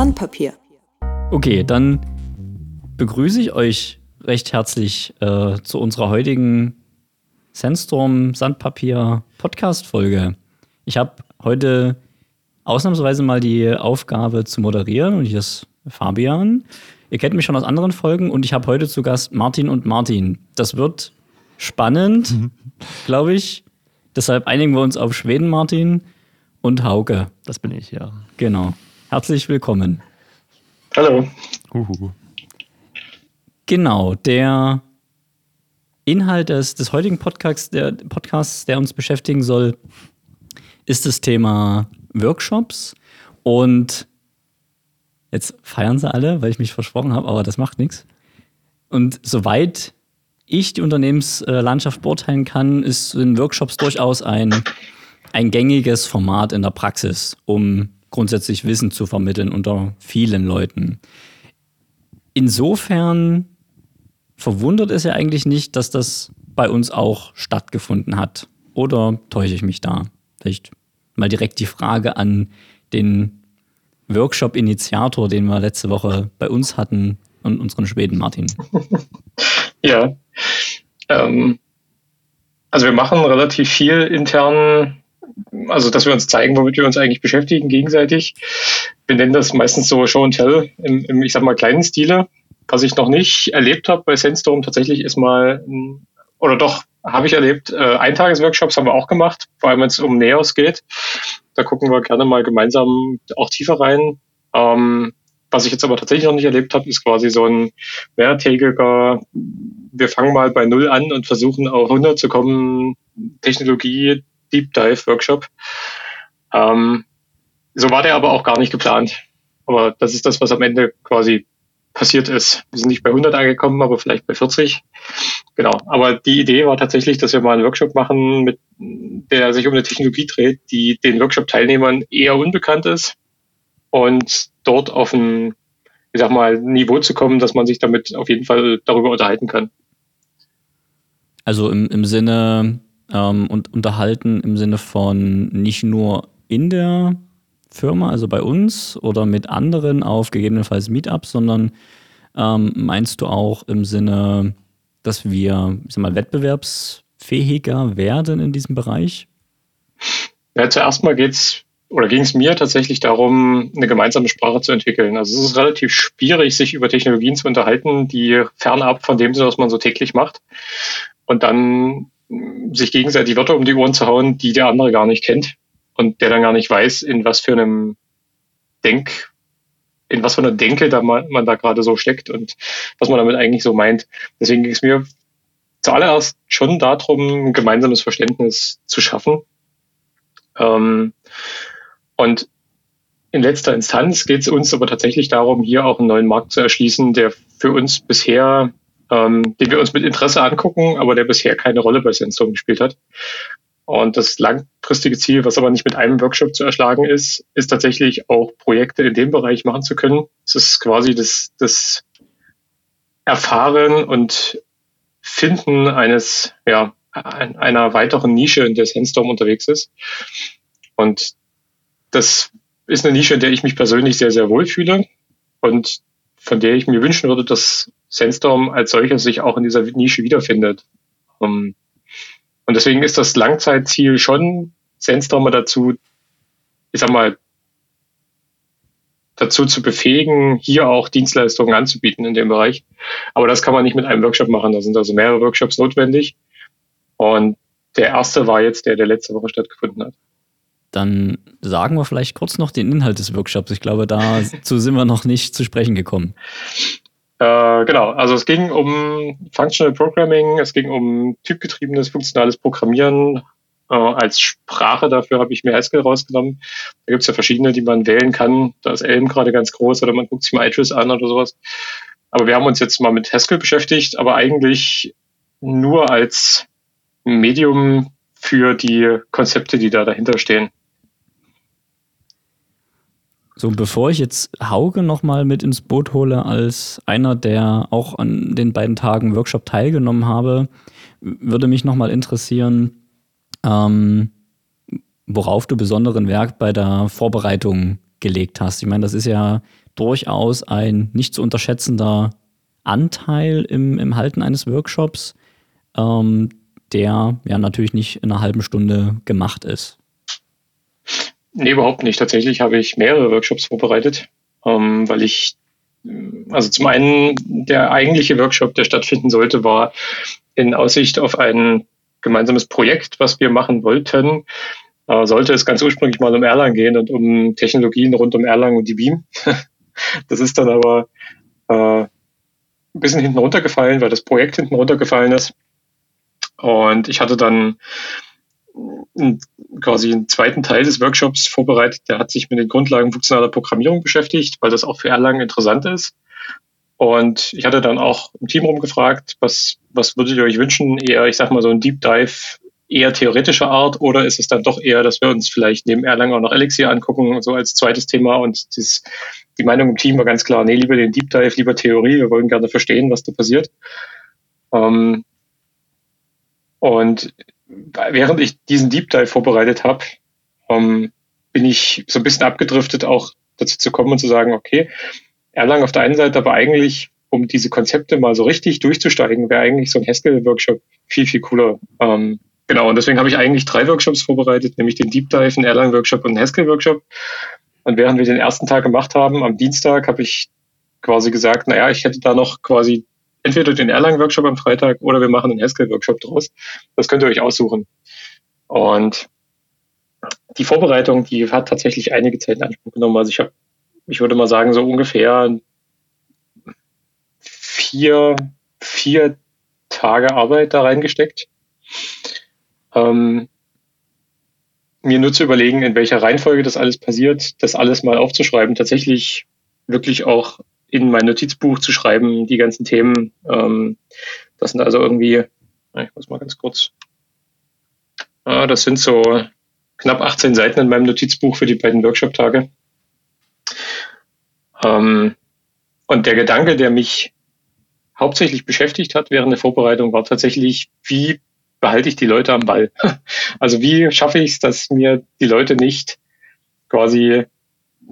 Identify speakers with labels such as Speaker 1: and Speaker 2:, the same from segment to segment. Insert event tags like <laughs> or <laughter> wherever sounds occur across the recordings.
Speaker 1: Sandpapier.
Speaker 2: Okay, dann begrüße ich euch recht herzlich äh, zu unserer heutigen Sandstorm Sandpapier Podcast Folge. Ich habe heute ausnahmsweise mal die Aufgabe zu moderieren und hier ist Fabian. Ihr kennt mich schon aus anderen Folgen und ich habe heute zu Gast Martin und Martin. Das wird spannend, <laughs> glaube ich. Deshalb einigen wir uns auf Schweden, Martin und Hauke.
Speaker 3: Das bin ich, ja.
Speaker 2: Genau. Herzlich willkommen.
Speaker 4: Hallo.
Speaker 3: Uhu.
Speaker 2: Genau, der Inhalt des, des heutigen Podcasts der, Podcasts, der uns beschäftigen soll, ist das Thema Workshops. Und jetzt feiern sie alle, weil ich mich versprochen habe, aber das macht nichts. Und soweit ich die Unternehmenslandschaft beurteilen kann, ist in Workshops durchaus ein, ein gängiges Format in der Praxis, um grundsätzlich Wissen zu vermitteln unter vielen Leuten. Insofern verwundert es ja eigentlich nicht, dass das bei uns auch stattgefunden hat. Oder täusche ich mich da? Vielleicht mal direkt die Frage an den Workshop-Initiator, den wir letzte Woche bei uns hatten und unseren Schweden Martin. <laughs>
Speaker 4: Ja. Ähm, also wir machen relativ viel intern, also dass wir uns zeigen, womit wir uns eigentlich beschäftigen gegenseitig. Wir nennen das meistens so Show and Tell im, im ich sag mal, kleinen Stile. Was ich noch nicht erlebt habe bei Sandstorm tatsächlich ist mal, oder doch, habe ich erlebt, äh, Eintagesworkshops haben wir auch gemacht, vor allem wenn es um Neos geht. Da gucken wir gerne mal gemeinsam auch tiefer rein. Ähm, was ich jetzt aber tatsächlich noch nicht erlebt habe, ist quasi so ein mehrtägiger, wir fangen mal bei Null an und versuchen auf 100 zu kommen, Technologie Deep Dive Workshop. Ähm, so war der aber auch gar nicht geplant. Aber das ist das, was am Ende quasi passiert ist. Wir sind nicht bei 100 angekommen, aber vielleicht bei 40. Genau. Aber die Idee war tatsächlich, dass wir mal einen Workshop machen, mit, der sich um eine Technologie dreht, die den Workshop-Teilnehmern eher unbekannt ist und dort auf ein, ich sag mal, Niveau zu kommen, dass man sich damit auf jeden Fall darüber unterhalten kann.
Speaker 2: Also im, im Sinne ähm, und unterhalten im Sinne von nicht nur in der Firma, also bei uns oder mit anderen auf gegebenenfalls Meetups, sondern ähm, meinst du auch im Sinne, dass wir, ich sag mal, wettbewerbsfähiger werden in diesem Bereich?
Speaker 4: Ja, zuerst mal geht's oder ging es mir tatsächlich darum, eine gemeinsame Sprache zu entwickeln. Also es ist relativ schwierig, sich über Technologien zu unterhalten, die fernab von dem sind, was man so täglich macht. Und dann sich gegenseitig Wörter um die Ohren zu hauen, die der andere gar nicht kennt und der dann gar nicht weiß, in was für einem Denk, in was für einer Denke da man, man da gerade so steckt und was man damit eigentlich so meint. Deswegen ging es mir zuallererst schon darum, ein gemeinsames Verständnis zu schaffen. Ähm, und in letzter Instanz geht es uns aber tatsächlich darum, hier auch einen neuen Markt zu erschließen, der für uns bisher, ähm, den wir uns mit Interesse angucken, aber der bisher keine Rolle bei Sensor gespielt hat. Und das langfristige Ziel, was aber nicht mit einem Workshop zu erschlagen ist, ist tatsächlich auch Projekte in dem Bereich machen zu können. Es ist quasi das, das Erfahren und Finden eines, ja, ein- einer weiteren Nische, in der Sandstorm unterwegs ist. Und das ist eine Nische, in der ich mich persönlich sehr, sehr wohl fühle und von der ich mir wünschen würde, dass Sandstorm als solches sich auch in dieser Nische wiederfindet. Und deswegen ist das Langzeitziel schon, Sandstormer dazu, ich sag mal, dazu zu befähigen, hier auch Dienstleistungen anzubieten in dem Bereich. Aber das kann man nicht mit einem Workshop machen. Da sind also mehrere Workshops notwendig. Und der erste war jetzt der, der letzte Woche stattgefunden hat.
Speaker 2: Dann sagen wir vielleicht kurz noch den Inhalt des Workshops. Ich glaube, dazu sind wir noch nicht zu sprechen gekommen.
Speaker 4: Äh, genau, also es ging um Functional Programming, es ging um typgetriebenes funktionales Programmieren. Äh, als Sprache dafür habe ich mir Haskell rausgenommen. Da gibt es ja verschiedene, die man wählen kann. Da ist Elm gerade ganz groß oder man guckt sich mal Idris an oder sowas. Aber wir haben uns jetzt mal mit Haskell beschäftigt, aber eigentlich nur als Medium für die Konzepte, die da dahinter stehen.
Speaker 2: So, bevor ich jetzt Hauke nochmal mit ins Boot hole, als einer, der auch an den beiden Tagen Workshop teilgenommen habe, würde mich nochmal interessieren, ähm, worauf du besonderen Wert bei der Vorbereitung gelegt hast. Ich meine, das ist ja durchaus ein nicht zu unterschätzender Anteil im, im Halten eines Workshops, ähm, der ja natürlich nicht in einer halben Stunde gemacht ist.
Speaker 4: Nee, überhaupt nicht. Tatsächlich habe ich mehrere Workshops vorbereitet, ähm, weil ich, also zum einen der eigentliche Workshop, der stattfinden sollte, war in Aussicht auf ein gemeinsames Projekt, was wir machen wollten. Äh, sollte es ganz ursprünglich mal um Erlang gehen und um Technologien rund um Erlang und die Beam. <laughs> das ist dann aber äh, ein bisschen hinten runtergefallen, weil das Projekt hinten runtergefallen ist. Und ich hatte dann quasi einen zweiten Teil des Workshops vorbereitet. Der hat sich mit den Grundlagen funktionaler Programmierung beschäftigt, weil das auch für Erlangen interessant ist. Und ich hatte dann auch im Team rumgefragt, was, was würdet ihr euch wünschen? Eher, ich sag mal, so ein Deep Dive eher theoretischer Art oder ist es dann doch eher, dass wir uns vielleicht neben Erlangen auch noch Elixir angucken, so als zweites Thema und das, die Meinung im Team war ganz klar, nee, lieber den Deep Dive, lieber Theorie, wir wollen gerne verstehen, was da passiert. Ähm, und während ich diesen Deep Dive vorbereitet habe, ähm, bin ich so ein bisschen abgedriftet, auch dazu zu kommen und zu sagen, okay, Erlangen auf der einen Seite, aber eigentlich, um diese Konzepte mal so richtig durchzusteigen, wäre eigentlich so ein Haskell-Workshop viel, viel cooler. Ähm, genau, und deswegen habe ich eigentlich drei Workshops vorbereitet, nämlich den Deep Dive, einen Erlang-Workshop und einen Haskell-Workshop. Und während wir den ersten Tag gemacht haben, am Dienstag, habe ich quasi gesagt, naja, ich hätte da noch quasi entweder den Erlang-Workshop am Freitag oder wir machen einen Haskell-Workshop draus. Das könnt ihr euch aussuchen. Und die Vorbereitung, die hat tatsächlich einige Zeit in Anspruch genommen. Also ich habe, ich würde mal sagen, so ungefähr vier, vier Tage Arbeit da reingesteckt. Ähm, mir nur zu überlegen, in welcher Reihenfolge das alles passiert, das alles mal aufzuschreiben, tatsächlich wirklich auch in mein Notizbuch zu schreiben, die ganzen Themen. Ähm, das sind also irgendwie, ich muss mal ganz kurz, ah, das sind so knapp 18 Seiten in meinem Notizbuch für die beiden Workshop-Tage. Ähm, und der Gedanke, der mich hauptsächlich beschäftigt hat während der Vorbereitung, war tatsächlich, wie behalte ich die Leute am Ball? <laughs> Also wie schaffe ich es, dass mir die Leute nicht quasi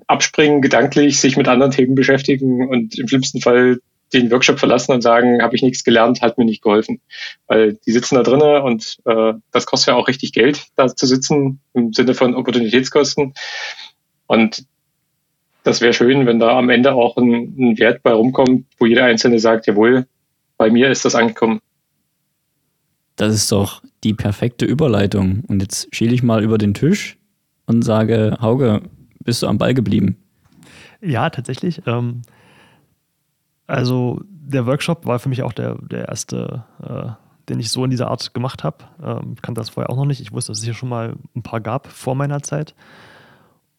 Speaker 4: abspringen, gedanklich sich mit anderen Themen beschäftigen und im schlimmsten Fall den Workshop verlassen und sagen, habe ich nichts gelernt, hat mir nicht geholfen. Weil die sitzen da drinnen und äh, das kostet ja auch richtig Geld, da zu sitzen, im Sinne von Opportunitätskosten. Und das wäre schön, wenn da am Ende auch ein, ein Wert bei rumkommt, wo jeder Einzelne sagt, jawohl, bei mir ist das angekommen.
Speaker 2: Das ist doch die perfekte Überleitung. Und jetzt schiele ich mal über den Tisch und sage, Hauge, bist du am Ball geblieben?
Speaker 1: Ja, tatsächlich. Ähm, also der Workshop war für mich auch der, der erste, äh, den ich so in dieser Art gemacht habe. Ähm, ich kannte das vorher auch noch nicht. Ich wusste, dass es hier schon mal ein paar gab vor meiner Zeit.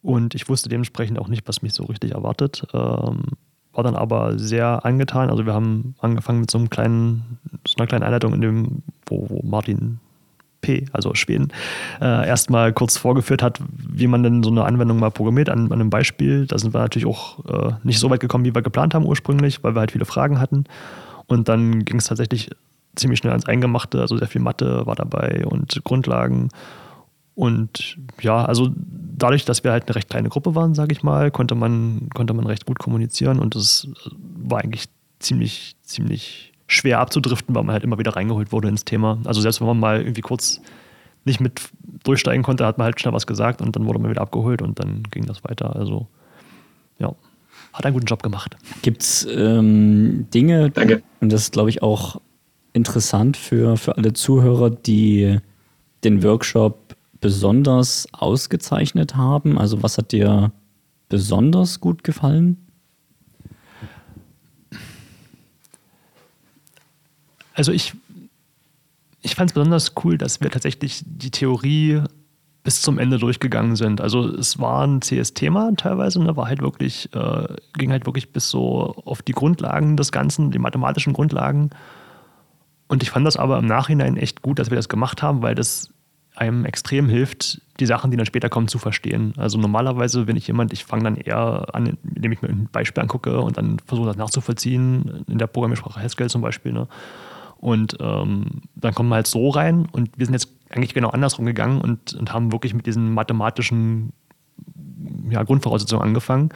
Speaker 1: Und ich wusste dementsprechend auch nicht, was mich so richtig erwartet. Ähm, war dann aber sehr angetan. Also wir haben angefangen mit so einem kleinen, so einer kleinen Einleitung, in dem, wo, wo Martin P, also Schweden, äh, erstmal kurz vorgeführt hat, wie man denn so eine Anwendung mal programmiert an, an einem Beispiel. Da sind wir natürlich auch äh, nicht so weit gekommen, wie wir geplant haben ursprünglich, weil wir halt viele Fragen hatten. Und dann ging es tatsächlich ziemlich schnell ans Eingemachte, also sehr viel Mathe war dabei und Grundlagen. Und ja, also dadurch, dass wir halt eine recht kleine Gruppe waren, sage ich mal, konnte man, konnte man recht gut kommunizieren und das war eigentlich ziemlich, ziemlich schwer abzudriften, weil man halt immer wieder reingeholt wurde ins Thema. Also selbst wenn man mal irgendwie kurz nicht mit durchsteigen konnte, hat man halt schnell was gesagt und dann wurde man wieder abgeholt und dann ging das weiter. Also ja, hat einen guten Job gemacht.
Speaker 2: Gibt es ähm, Dinge, Danke. und das ist glaube ich auch interessant für, für alle Zuhörer, die den Workshop besonders ausgezeichnet haben? Also was hat dir besonders gut gefallen?
Speaker 1: Also ich, ich fand es besonders cool, dass wir tatsächlich die Theorie bis zum Ende durchgegangen sind. Also es war ein CS-Thema teilweise, ne, war halt wirklich, äh, ging halt wirklich bis so auf die Grundlagen des Ganzen, die mathematischen Grundlagen. Und ich fand das aber im Nachhinein echt gut, dass wir das gemacht haben, weil das einem extrem hilft, die Sachen, die dann später kommen, zu verstehen. Also normalerweise bin ich jemand, ich fange dann eher an, indem ich mir ein Beispiel angucke und dann versuche das nachzuvollziehen, in der Programmiersprache Haskell zum Beispiel. Ne? Und ähm, dann kommen wir halt so rein und wir sind jetzt eigentlich genau andersrum gegangen und, und haben wirklich mit diesen mathematischen ja, Grundvoraussetzungen angefangen.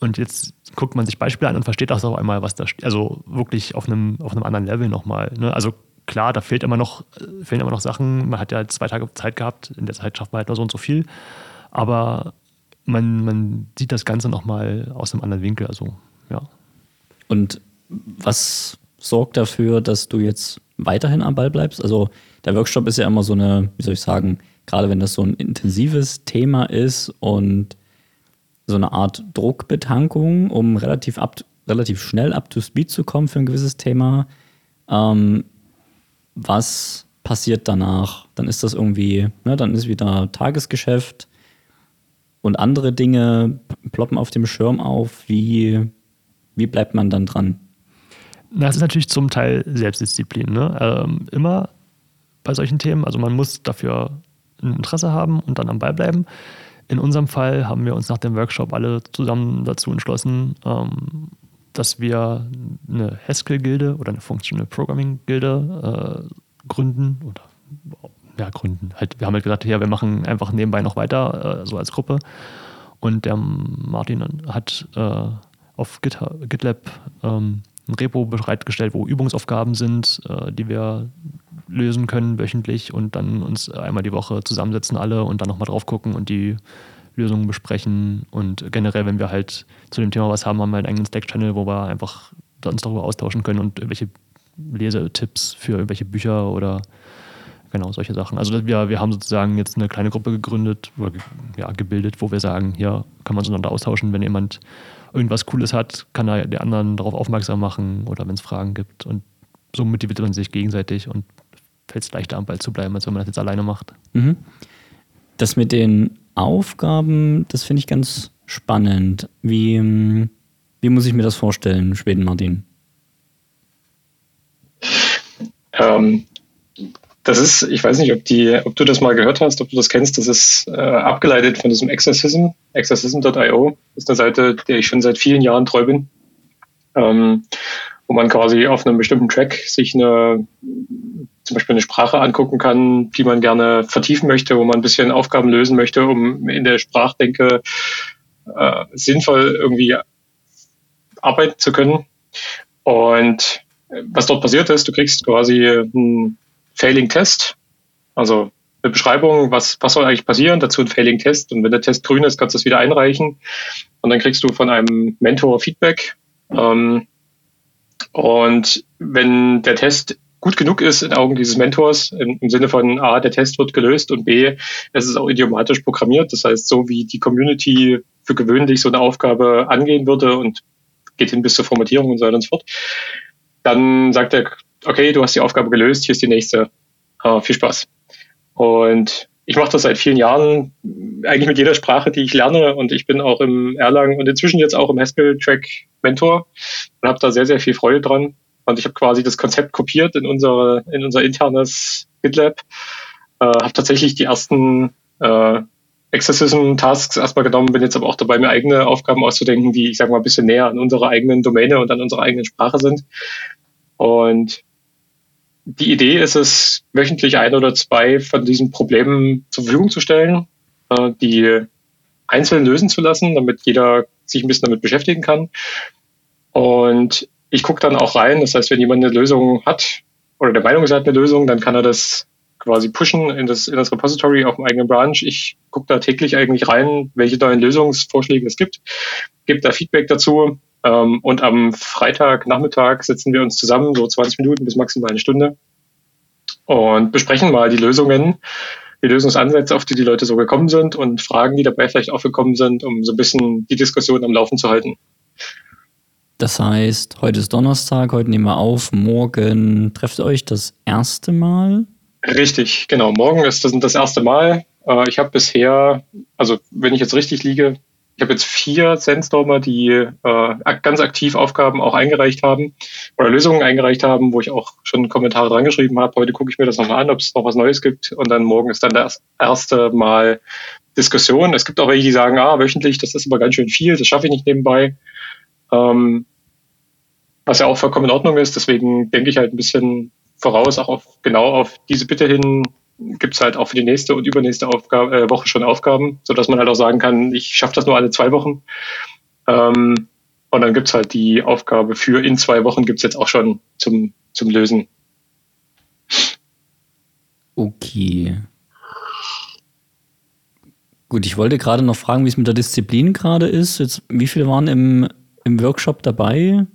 Speaker 1: Und jetzt guckt man sich Beispiele an und versteht auch auf einmal, was da steht. Also wirklich auf einem, auf einem anderen Level nochmal. Ne? Also klar, da fehlt immer noch, fehlen immer noch Sachen. Man hat ja zwei Tage Zeit gehabt, in der Zeit schafft man halt nur so und so viel. Aber man, man sieht das Ganze nochmal aus einem anderen Winkel. Also, ja.
Speaker 2: Und was sorgt dafür, dass du jetzt weiterhin am Ball bleibst? Also der Workshop ist ja immer so eine, wie soll ich sagen, gerade wenn das so ein intensives Thema ist und so eine Art Druckbetankung, um relativ, up, relativ schnell up to speed zu kommen für ein gewisses Thema. Ähm, was passiert danach? Dann ist das irgendwie, ne, dann ist wieder Tagesgeschäft und andere Dinge ploppen auf dem Schirm auf. Wie, wie bleibt man dann dran?
Speaker 1: Das ist natürlich zum Teil Selbstdisziplin. Ne? Ähm, immer bei solchen Themen. Also man muss dafür ein Interesse haben und dann am Ball bleiben. In unserem Fall haben wir uns nach dem Workshop alle zusammen dazu entschlossen, ähm, dass wir eine Haskell-Gilde oder eine Functional Programming-Gilde äh, gründen oder ja, gründen. Halt, wir haben halt gesagt, ja, wir machen einfach nebenbei noch weiter, äh, so als Gruppe. Und der Martin hat äh, auf GitHub, GitLab ähm, ein Repo bereitgestellt, wo Übungsaufgaben sind, äh, die wir lösen können wöchentlich und dann uns einmal die Woche zusammensetzen alle und dann nochmal drauf gucken und die Lösungen besprechen. Und generell, wenn wir halt zu dem Thema was haben, haben wir einen eigenen Slack-Channel, wo wir einfach uns darüber austauschen können und irgendwelche Lesetipps für irgendwelche Bücher oder genau solche Sachen. Also wir, wir haben sozusagen jetzt eine kleine Gruppe gegründet oder ja, gebildet, wo wir sagen, hier kann man uns untereinander austauschen, wenn jemand irgendwas Cooles hat, kann er der anderen darauf aufmerksam machen oder wenn es Fragen gibt. Und so motiviert man sich gegenseitig und fällt es leichter am Ball zu bleiben, als wenn man das jetzt alleine macht.
Speaker 2: Mhm. Das mit den Aufgaben, das finde ich ganz spannend. Wie, wie muss ich mir das vorstellen, Schweden Martin?
Speaker 4: Ähm, das ist, ich weiß nicht, ob, die, ob du das mal gehört hast, ob du das kennst, das ist äh, abgeleitet von diesem Exorcism, exorcism.io. Ist eine Seite, der ich schon seit vielen Jahren treu bin. Ähm, wo man quasi auf einem bestimmten Track sich eine, zum Beispiel eine Sprache angucken kann, die man gerne vertiefen möchte, wo man ein bisschen Aufgaben lösen möchte, um in der Sprachdenke äh, sinnvoll irgendwie arbeiten zu können. Und was dort passiert ist, du kriegst quasi einen Failing-Test, also eine Beschreibung, was, was soll eigentlich passieren, dazu ein Failing-Test. Und wenn der Test grün ist, kannst du es wieder einreichen. Und dann kriegst du von einem Mentor Feedback. Ähm, und wenn der Test gut genug ist in Augen dieses Mentors, im, im, Sinne von A, der Test wird gelöst und B, es ist auch idiomatisch programmiert. Das heißt, so wie die Community für gewöhnlich so eine Aufgabe angehen würde und geht hin bis zur Formatierung und so weiter und so fort, dann sagt er, okay, du hast die Aufgabe gelöst, hier ist die nächste. Uh, viel Spaß. Und ich mache das seit vielen Jahren, eigentlich mit jeder Sprache, die ich lerne. Und ich bin auch im Erlang und inzwischen jetzt auch im Haskell-Track Mentor und habe da sehr, sehr viel Freude dran. Und ich habe quasi das Konzept kopiert in, unsere, in unser internes GitLab. Äh, habe tatsächlich die ersten äh, Exorcism-Tasks erstmal genommen, bin jetzt aber auch dabei, mir eigene Aufgaben auszudenken, die, ich sag mal, ein bisschen näher an unserer eigenen Domäne und an unserer eigenen Sprache sind. Und die Idee ist es, wöchentlich ein oder zwei von diesen Problemen zur Verfügung zu stellen, äh, die einzeln lösen zu lassen, damit jeder sich ein bisschen damit beschäftigen kann. Und ich gucke dann auch rein, das heißt, wenn jemand eine Lösung hat oder der Meinung ist, er hat eine Lösung, dann kann er das quasi pushen in das, in das Repository auf dem eigenen Branch. Ich gucke da täglich eigentlich rein, welche neuen Lösungsvorschläge es gibt, gebe da Feedback dazu ähm, und am Freitagnachmittag setzen wir uns zusammen, so 20 Minuten bis maximal eine Stunde, und besprechen mal die Lösungen, die Lösungsansätze, auf die die Leute so gekommen sind und Fragen, die dabei vielleicht auch gekommen sind, um so ein bisschen die Diskussion am Laufen zu halten.
Speaker 2: Das heißt, heute ist Donnerstag, heute nehmen wir auf, morgen trefft ihr euch das erste Mal?
Speaker 4: Richtig, genau. Morgen ist das das erste Mal. Äh, ich habe bisher, also wenn ich jetzt richtig liege, ich habe jetzt vier Sandstormer, die äh, ganz aktiv Aufgaben auch eingereicht haben oder Lösungen eingereicht haben, wo ich auch schon Kommentare dran geschrieben habe. Heute gucke ich mir das nochmal an, ob es noch was Neues gibt. Und dann morgen ist dann das erste Mal Diskussion. Es gibt auch welche, die sagen, ah, wöchentlich, das ist aber ganz schön viel, das schaffe ich nicht nebenbei. Ähm, was ja auch vollkommen in Ordnung ist. Deswegen denke ich halt ein bisschen voraus, auch auf, genau auf diese Bitte hin, gibt es halt auch für die nächste und übernächste Aufgabe, äh, Woche schon Aufgaben, sodass man halt auch sagen kann, ich schaffe das nur alle zwei Wochen. Ähm, und dann gibt es halt die Aufgabe für in zwei Wochen gibt es jetzt auch schon zum, zum Lösen.
Speaker 2: Okay. Gut, ich wollte gerade noch fragen, wie es mit der Disziplin gerade ist. Jetzt, wie viele waren im, im Workshop dabei?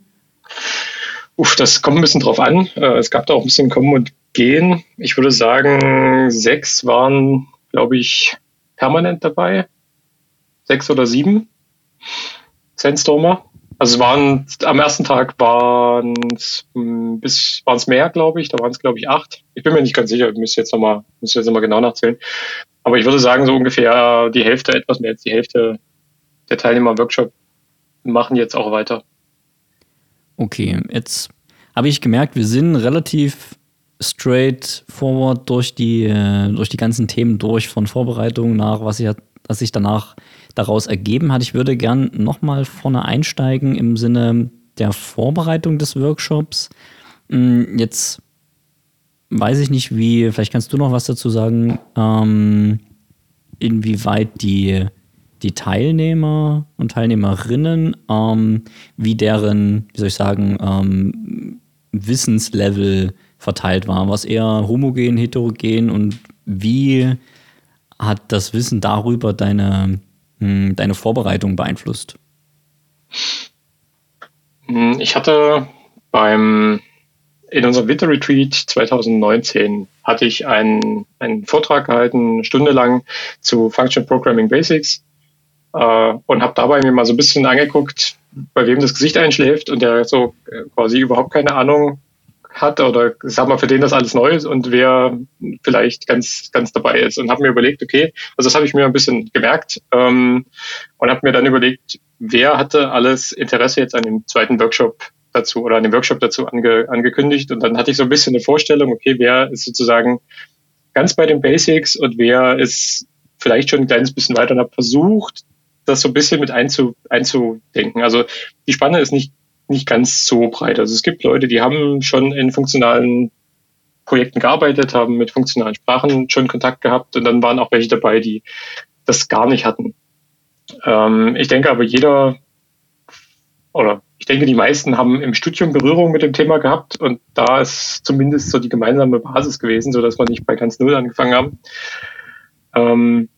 Speaker 4: Uff, das kommt ein bisschen drauf an. Äh, es gab da auch ein bisschen Kommen und Gehen. Ich würde sagen, sechs waren, glaube ich, permanent dabei. Sechs oder sieben. Sandstormer. Also es waren am ersten Tag waren es hm, bis waren es mehr, glaube ich. Da waren es glaube ich acht. Ich bin mir nicht ganz sicher. Ich müsste jetzt nochmal müsste jetzt noch mal genau nachzählen. Aber ich würde sagen so ungefähr die Hälfte, etwas mehr als die Hälfte der Teilnehmer Workshop machen jetzt auch weiter.
Speaker 2: Okay, jetzt habe ich gemerkt, wir sind relativ straight forward durch die äh, durch die ganzen Themen durch von Vorbereitung nach was ich was sich danach daraus ergeben hat. Ich würde gern nochmal vorne einsteigen im Sinne der Vorbereitung des Workshops. Hm, jetzt weiß ich nicht, wie, vielleicht kannst du noch was dazu sagen, ähm, inwieweit die, die Teilnehmer und Teilnehmerinnen, ähm, wie deren, wie soll ich sagen, ähm, Wissenslevel verteilt war. Was eher homogen, heterogen und wie hat das Wissen darüber deine, hm, deine Vorbereitung beeinflusst?
Speaker 4: Hm, ich hatte beim in unserem Winter Retreat 2019 hatte ich einen, einen Vortrag gehalten, eine Stunde lang zu Function Programming Basics äh, und habe dabei mir mal so ein bisschen angeguckt, bei wem das Gesicht einschläft und der so äh, quasi überhaupt keine Ahnung hat oder sag mal, für den das alles neu ist und wer vielleicht ganz, ganz dabei ist. Und habe mir überlegt, okay, also das habe ich mir ein bisschen gemerkt ähm, und habe mir dann überlegt, wer hatte alles Interesse jetzt an dem zweiten Workshop dazu oder an dem Workshop dazu ange, angekündigt. Und dann hatte ich so ein bisschen eine Vorstellung, okay, wer ist sozusagen ganz bei den Basics und wer ist vielleicht schon ein kleines bisschen weiter und hat versucht, das so ein bisschen mit einzu, einzudenken. Also die Spanne ist nicht nicht ganz so breit. Also es gibt Leute, die haben schon in funktionalen Projekten gearbeitet, haben mit funktionalen Sprachen schon Kontakt gehabt und dann waren auch welche dabei, die das gar nicht hatten. Ähm, ich denke aber jeder oder ich denke, die meisten haben im Studium Berührung mit dem Thema gehabt und da ist zumindest so die gemeinsame Basis gewesen, so dass wir nicht bei ganz Null angefangen haben. Ähm,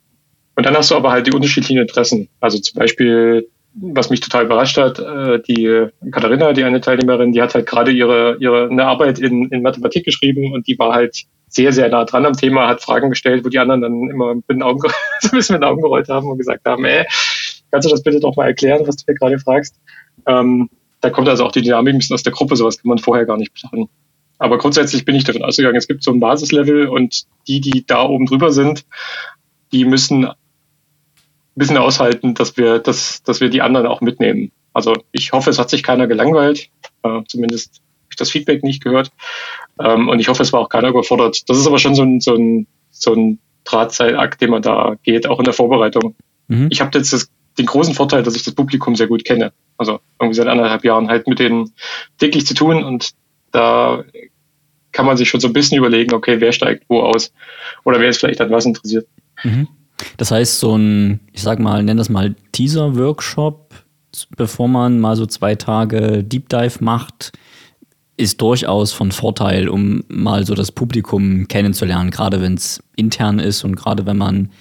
Speaker 4: und dann hast du aber halt die unterschiedlichen Interessen. Also zum Beispiel was mich total überrascht hat, äh, die Katharina, die eine Teilnehmerin, die hat halt gerade ihre, ihre eine Arbeit in, in Mathematik geschrieben und die war halt sehr, sehr nah dran am Thema, hat Fragen gestellt, wo die anderen dann immer mit den Augen, <laughs> so ein bisschen mit den Augen gerollt haben und gesagt haben, ey, kannst du das bitte doch mal erklären, was du mir gerade fragst? Ähm, da kommt also auch die Dynamik ein bisschen aus der Gruppe, sowas kann man vorher gar nicht planen. Aber grundsätzlich bin ich davon ausgegangen, es gibt so ein Basislevel und die, die da oben drüber sind, die müssen bisschen aushalten, dass wir, dass, dass wir die anderen auch mitnehmen. Also ich hoffe, es hat sich keiner gelangweilt, äh, zumindest habe ich das Feedback nicht gehört. Ähm, und ich hoffe, es war auch keiner überfordert. Das ist aber schon so ein, so ein, so ein Drahtseilakt, den man da geht, auch in der Vorbereitung. Mhm. Ich habe jetzt das, den großen Vorteil, dass ich das Publikum sehr gut kenne. Also irgendwie seit anderthalb Jahren halt mit denen täglich zu tun und da kann man sich schon so ein bisschen überlegen, okay, wer steigt wo aus oder wer ist vielleicht an was interessiert.
Speaker 2: Mhm. Das heißt, so ein, ich sag mal, nenn das mal Teaser-Workshop, bevor man mal so zwei Tage Deep Dive macht, ist durchaus von Vorteil, um mal so das Publikum kennenzulernen, gerade wenn es intern ist und gerade wenn man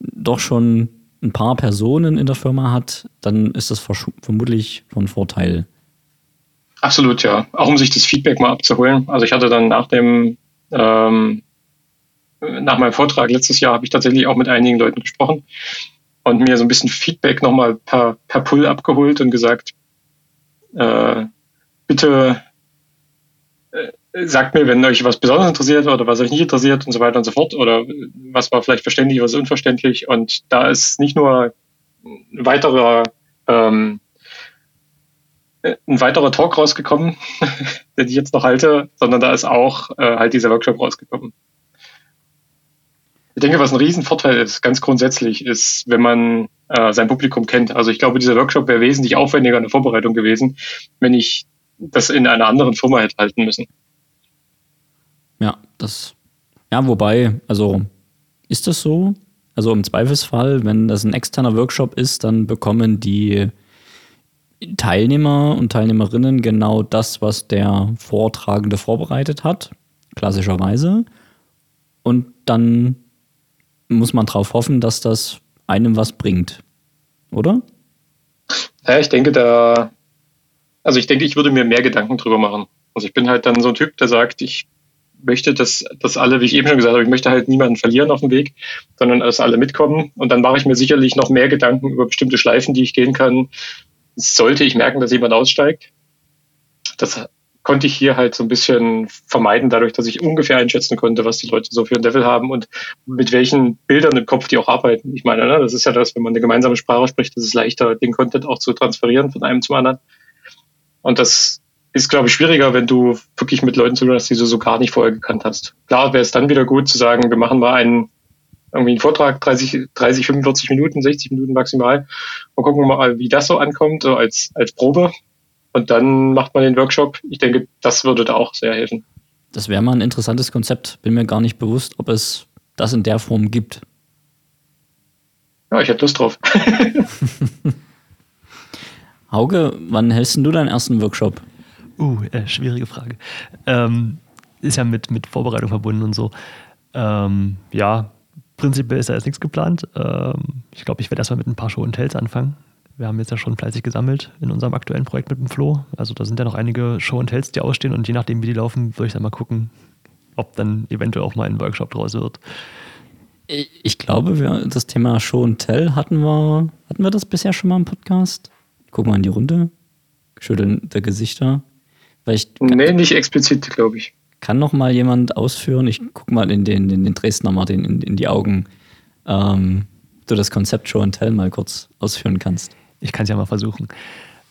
Speaker 2: doch schon ein paar Personen in der Firma hat, dann ist das vermutlich von Vorteil.
Speaker 4: Absolut, ja. Auch um sich das Feedback mal abzuholen. Also ich hatte dann nach dem ähm, nach meinem Vortrag letztes Jahr habe ich tatsächlich auch mit einigen Leuten gesprochen und mir so ein bisschen Feedback nochmal per, per Pull abgeholt und gesagt, äh, bitte äh, sagt mir, wenn euch was besonders interessiert oder was euch nicht interessiert und so weiter und so fort oder was war vielleicht verständlich, was unverständlich und da ist nicht nur ein weiterer ähm, ein weiterer Talk rausgekommen, <laughs> den ich jetzt noch halte, sondern da ist auch äh, halt dieser Workshop rausgekommen. Ich denke, was ein Riesenvorteil ist, ganz grundsätzlich, ist, wenn man äh, sein Publikum kennt. Also ich glaube, dieser Workshop wäre wesentlich aufwendiger in der Vorbereitung gewesen, wenn ich das in einer anderen Firma hätte halten müssen.
Speaker 2: Ja, das, ja, wobei, also ist das so? Also im Zweifelsfall, wenn das ein externer Workshop ist, dann bekommen die, Teilnehmer und Teilnehmerinnen genau das, was der Vortragende vorbereitet hat, klassischerweise. Und dann muss man darauf hoffen, dass das einem was bringt. Oder?
Speaker 4: Ja, ich denke, da, also ich denke, ich würde mir mehr Gedanken drüber machen. Also ich bin halt dann so ein Typ, der sagt, ich möchte, dass, dass alle, wie ich eben schon gesagt habe, ich möchte halt niemanden verlieren auf dem Weg, sondern dass alle mitkommen. Und dann mache ich mir sicherlich noch mehr Gedanken über bestimmte Schleifen, die ich gehen kann. Sollte ich merken, dass jemand aussteigt. Das konnte ich hier halt so ein bisschen vermeiden, dadurch, dass ich ungefähr einschätzen konnte, was die Leute so für ein Level haben und mit welchen Bildern im Kopf die auch arbeiten. Ich meine, ne, das ist ja das, wenn man eine gemeinsame Sprache spricht, ist es leichter, den Content auch zu transferieren von einem zum anderen. Und das ist, glaube ich, schwieriger, wenn du wirklich mit Leuten zu tun hast, die du so gar nicht vorher gekannt hast. Klar wäre es dann wieder gut zu sagen, wir machen mal einen, irgendwie einen Vortrag, 30, 30, 45 Minuten, 60 Minuten maximal und gucken mal, wie das so ankommt, so als, als Probe. Und dann macht man den Workshop. Ich denke, das würde da auch sehr helfen.
Speaker 2: Das wäre mal ein interessantes Konzept. Bin mir gar nicht bewusst, ob es das in der Form gibt.
Speaker 4: Ja, ich hätte Lust drauf. <laughs>
Speaker 2: Hauke, wann hältst du deinen ersten Workshop?
Speaker 1: Uh, äh, schwierige Frage. Ähm, ist ja mit, mit Vorbereitung verbunden und so. Ähm, ja, prinzipiell ist da jetzt nichts geplant. Ähm, ich glaube, ich werde erstmal mit ein paar Show und Tells anfangen. Wir haben jetzt ja schon fleißig gesammelt in unserem aktuellen Projekt mit dem Flo. Also da sind ja noch einige Show und Tells, die ausstehen und je nachdem, wie die laufen, würde ich dann mal gucken, ob dann eventuell auch mal ein Workshop draus wird.
Speaker 2: Ich glaube, wir, das Thema Show und Tell hatten wir, hatten wir das bisher schon mal im Podcast? Guck mal in die Runde. Schütteln der Gesichter.
Speaker 4: Vielleicht nee, nicht explizit, glaube ich.
Speaker 2: Kann noch mal jemand ausführen? Ich guck mal in den, in den Dresdner Martin in, in die Augen. Ähm, du das Konzept Show and Tell mal kurz ausführen kannst.
Speaker 1: Ich kann es ja mal versuchen.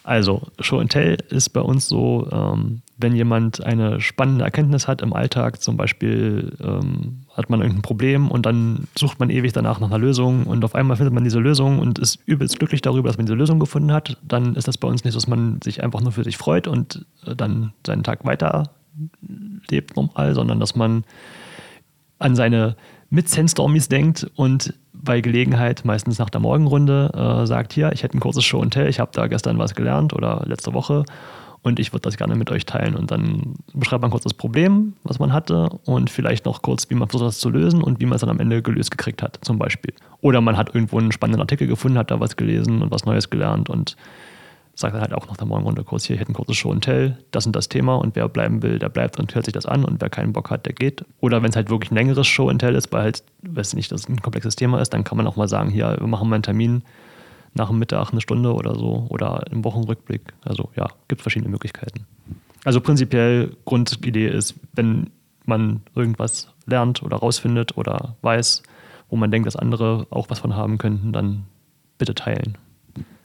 Speaker 1: Also, Show and Tell ist bei uns so, ähm, wenn jemand eine spannende Erkenntnis hat im Alltag, zum Beispiel ähm, hat man irgendein Problem und dann sucht man ewig danach nach einer Lösung und auf einmal findet man diese Lösung und ist übelst glücklich darüber, dass man diese Lösung gefunden hat, dann ist das bei uns nicht so, dass man sich einfach nur für sich freut und äh, dann seinen Tag weiter lebt normal, sondern dass man an seine Mit-Sandstormies denkt und bei Gelegenheit, meistens nach der Morgenrunde, äh, sagt, hier, ich hätte ein kurzes Show und Tell, ich habe da gestern was gelernt oder letzte Woche und ich würde das gerne mit euch teilen. Und dann beschreibt man kurz das Problem, was man hatte und vielleicht noch kurz, wie man versucht, das zu lösen und wie man es dann am Ende gelöst gekriegt hat, zum Beispiel. Oder man hat irgendwo einen spannenden Artikel gefunden, hat da was gelesen und was Neues gelernt und sagt dann halt auch nach der Morgenrunde kurz, hier, ich hätte ein kurzes Show und Tell, das und das Thema und wer bleiben will, der bleibt und hört sich das an und wer keinen Bock hat, der geht. Oder wenn es halt wirklich ein längeres Show and Tell ist, weil halt, weiß nicht, das ein komplexes Thema ist, dann kann man auch mal sagen, hier, wir machen mal einen Termin nach dem Mittag eine Stunde oder so oder im Wochenrückblick. Also ja, gibt verschiedene Möglichkeiten. Also prinzipiell Grundidee ist, wenn man irgendwas lernt oder rausfindet oder weiß, wo man denkt, dass andere auch was von haben könnten, dann bitte teilen.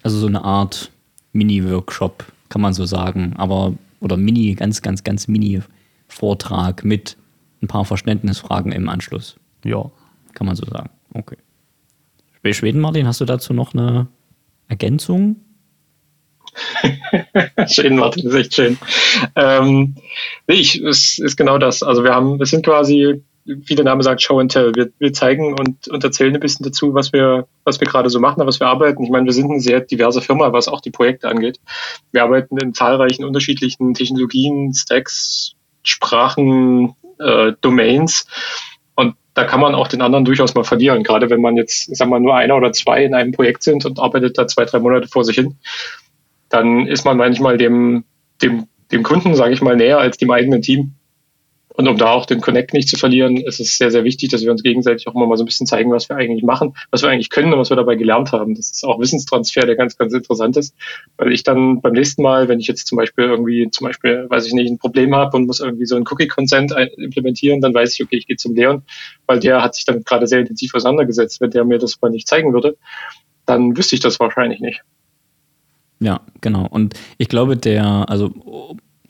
Speaker 2: Also so eine Art Mini-Workshop, kann man so sagen. Aber, oder Mini, ganz, ganz, ganz Mini-Vortrag mit ein paar Verständnisfragen im Anschluss.
Speaker 1: Ja.
Speaker 2: Kann man so sagen. Okay. Schweden, Martin, hast du dazu noch eine Ergänzung? <laughs>
Speaker 4: schön, Martin, ist echt schön. Ähm, ich, es ist genau das. Also wir haben, wir sind quasi wie der Name sagt, Show and Tell. Wir, wir zeigen und, und erzählen ein bisschen dazu, was wir, was wir gerade so machen, was wir arbeiten. Ich meine, wir sind eine sehr diverse Firma, was auch die Projekte angeht. Wir arbeiten in zahlreichen unterschiedlichen Technologien, Stacks, Sprachen, äh, Domains. Und da kann man auch den anderen durchaus mal verlieren. Gerade wenn man jetzt, ich sag mal, nur einer oder zwei in einem Projekt sind und arbeitet da zwei, drei Monate vor sich hin, dann ist man manchmal dem, dem, dem Kunden, sage ich mal, näher als dem eigenen Team. Und um da auch den Connect nicht zu verlieren, ist es sehr, sehr wichtig, dass wir uns gegenseitig auch immer mal so ein bisschen zeigen, was wir eigentlich machen, was wir eigentlich können und was wir dabei gelernt haben. Das ist auch Wissenstransfer, der ganz, ganz interessant ist, weil ich dann beim nächsten Mal, wenn ich jetzt zum Beispiel irgendwie, zum Beispiel, weiß ich nicht, ein Problem habe und muss irgendwie so ein Cookie-Consent implementieren, dann weiß ich, okay, ich gehe zum Leon, weil der hat sich damit gerade sehr intensiv auseinandergesetzt. Wenn der mir das mal nicht zeigen würde, dann wüsste ich das wahrscheinlich nicht.
Speaker 2: Ja, genau. Und ich glaube, der, also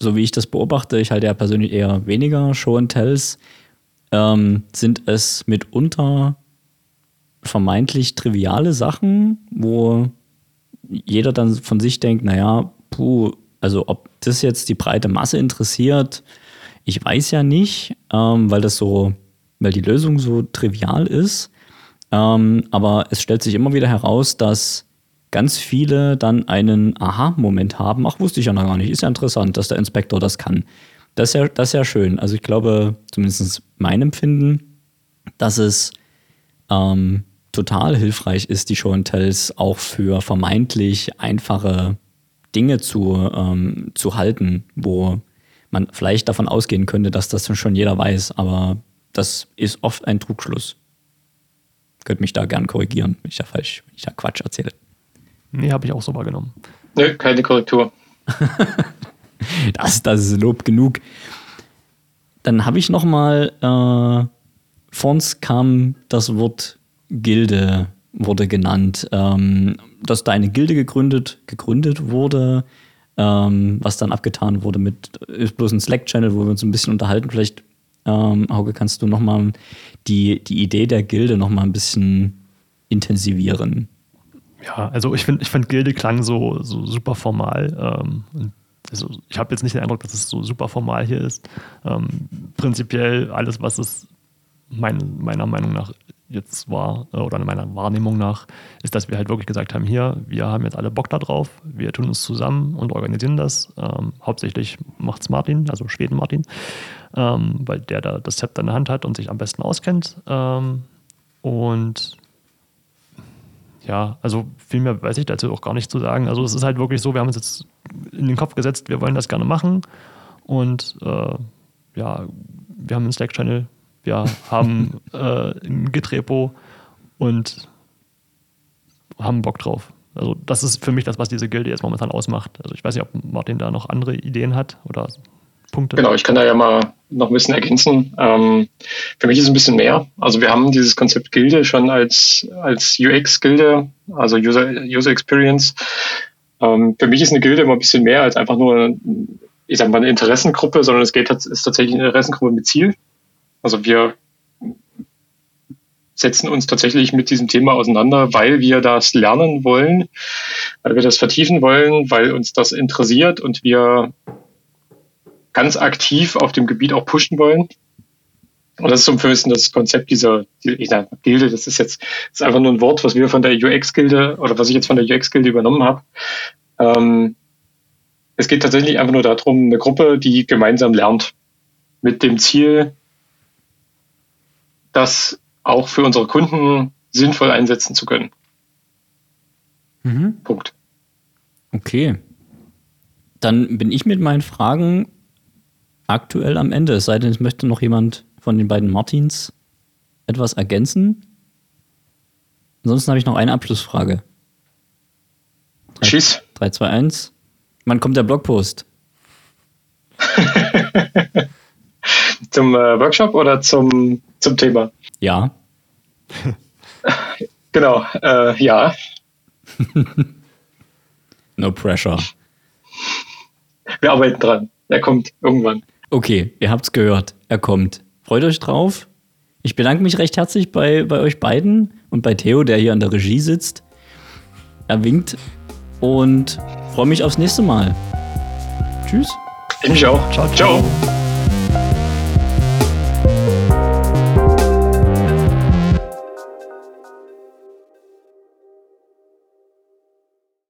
Speaker 2: so wie ich das beobachte, ich halte ja persönlich eher weniger Show and Tells, ähm, sind es mitunter vermeintlich triviale Sachen, wo jeder dann von sich denkt, naja, puh, also ob das jetzt die breite Masse interessiert, ich weiß ja nicht, ähm, weil das so, weil die Lösung so trivial ist. Ähm, aber es stellt sich immer wieder heraus, dass ganz viele dann einen Aha-Moment haben. Ach, wusste ich ja noch gar nicht. Ist ja interessant, dass der Inspektor das kann. Das ist ja, das ist ja schön. Also ich glaube, zumindest mein Empfinden, dass es ähm, total hilfreich ist, die Show and Tells auch für vermeintlich einfache Dinge zu, ähm, zu halten, wo man vielleicht davon ausgehen könnte, dass das schon jeder weiß, aber das ist oft ein Trugschluss. Könnt mich da gern korrigieren, wenn ich da falsch, wenn ich da Quatsch erzähle.
Speaker 1: Nee, habe ich auch so wahrgenommen.
Speaker 4: Nö, keine Korrektur. <laughs>
Speaker 2: das, das ist Lob genug. Dann habe ich noch mal, äh, vor uns kam das Wort Gilde, wurde genannt, ähm, dass da eine Gilde gegründet, gegründet wurde, ähm, was dann abgetan wurde mit, ist bloß ein Slack-Channel, wo wir uns ein bisschen unterhalten. Vielleicht, ähm, Hauke, kannst du noch mal die, die Idee der Gilde noch mal ein bisschen intensivieren?
Speaker 1: Ja, also ich finde, ich find Gilde klang so, so super formal. Ähm, also ich habe jetzt nicht den Eindruck, dass es so super formal hier ist. Ähm, prinzipiell alles, was es mein, meiner Meinung nach jetzt war, äh, oder meiner Wahrnehmung nach, ist, dass wir halt wirklich gesagt haben, hier, wir haben jetzt alle Bock da drauf, wir tun uns zusammen und organisieren das. Ähm, hauptsächlich macht es Martin, also Schweden Martin, ähm, weil der da das Zepter in der Hand hat und sich am besten auskennt. Ähm, und ja, also viel mehr weiß ich dazu auch gar nicht zu sagen. Also es ist halt wirklich so, wir haben uns jetzt in den Kopf gesetzt, wir wollen das gerne machen. Und äh, ja, wir haben einen Slack-Channel, wir <laughs> haben äh, ein Git-Repo und haben Bock drauf. Also das ist für mich das, was diese Gilde jetzt momentan ausmacht. Also ich weiß nicht, ob Martin da noch andere Ideen hat oder Punkte.
Speaker 4: Genau, ich kann da ja mal noch ein bisschen ergänzen. Ähm, für mich ist es ein bisschen mehr. Also wir haben dieses Konzept Gilde schon als, als UX-Gilde, also User, User Experience. Ähm, für mich ist eine Gilde immer ein bisschen mehr als einfach nur, ich sag mal, eine Interessengruppe, sondern es geht, ist tatsächlich eine Interessengruppe mit Ziel. Also wir setzen uns tatsächlich mit diesem Thema auseinander, weil wir das lernen wollen, weil wir das vertiefen wollen, weil uns das interessiert und wir ganz aktiv auf dem Gebiet auch pushen wollen. Und das ist so ein bisschen das Konzept dieser, dieser Gilde. Das ist jetzt das ist einfach nur ein Wort, was wir von der UX-Gilde oder was ich jetzt von der UX-Gilde übernommen habe. Ähm, es geht tatsächlich einfach nur darum, eine Gruppe, die gemeinsam lernt, mit dem Ziel, das auch für unsere Kunden sinnvoll einsetzen zu können.
Speaker 2: Mhm.
Speaker 4: Punkt.
Speaker 2: Okay. Dann bin ich mit meinen Fragen aktuell am Ende. Es sei denn, es möchte noch jemand von den beiden Martins etwas ergänzen. Ansonsten habe ich noch eine Abschlussfrage.
Speaker 4: 3, Schieß.
Speaker 2: 3, 2, 1. Wann kommt der Blogpost? <laughs>
Speaker 4: zum äh, Workshop oder zum, zum Thema?
Speaker 2: Ja. <laughs>
Speaker 4: genau, äh, ja. <laughs>
Speaker 2: no pressure.
Speaker 4: Wir arbeiten dran. Er kommt irgendwann.
Speaker 2: Okay, ihr habt's gehört. Er kommt. Freut euch drauf. Ich bedanke mich recht herzlich bei, bei euch beiden und bei Theo, der hier an der Regie sitzt. Er winkt und freue mich aufs nächste Mal. Tschüss.
Speaker 4: Ich mich auch. Ciao, ciao. ciao.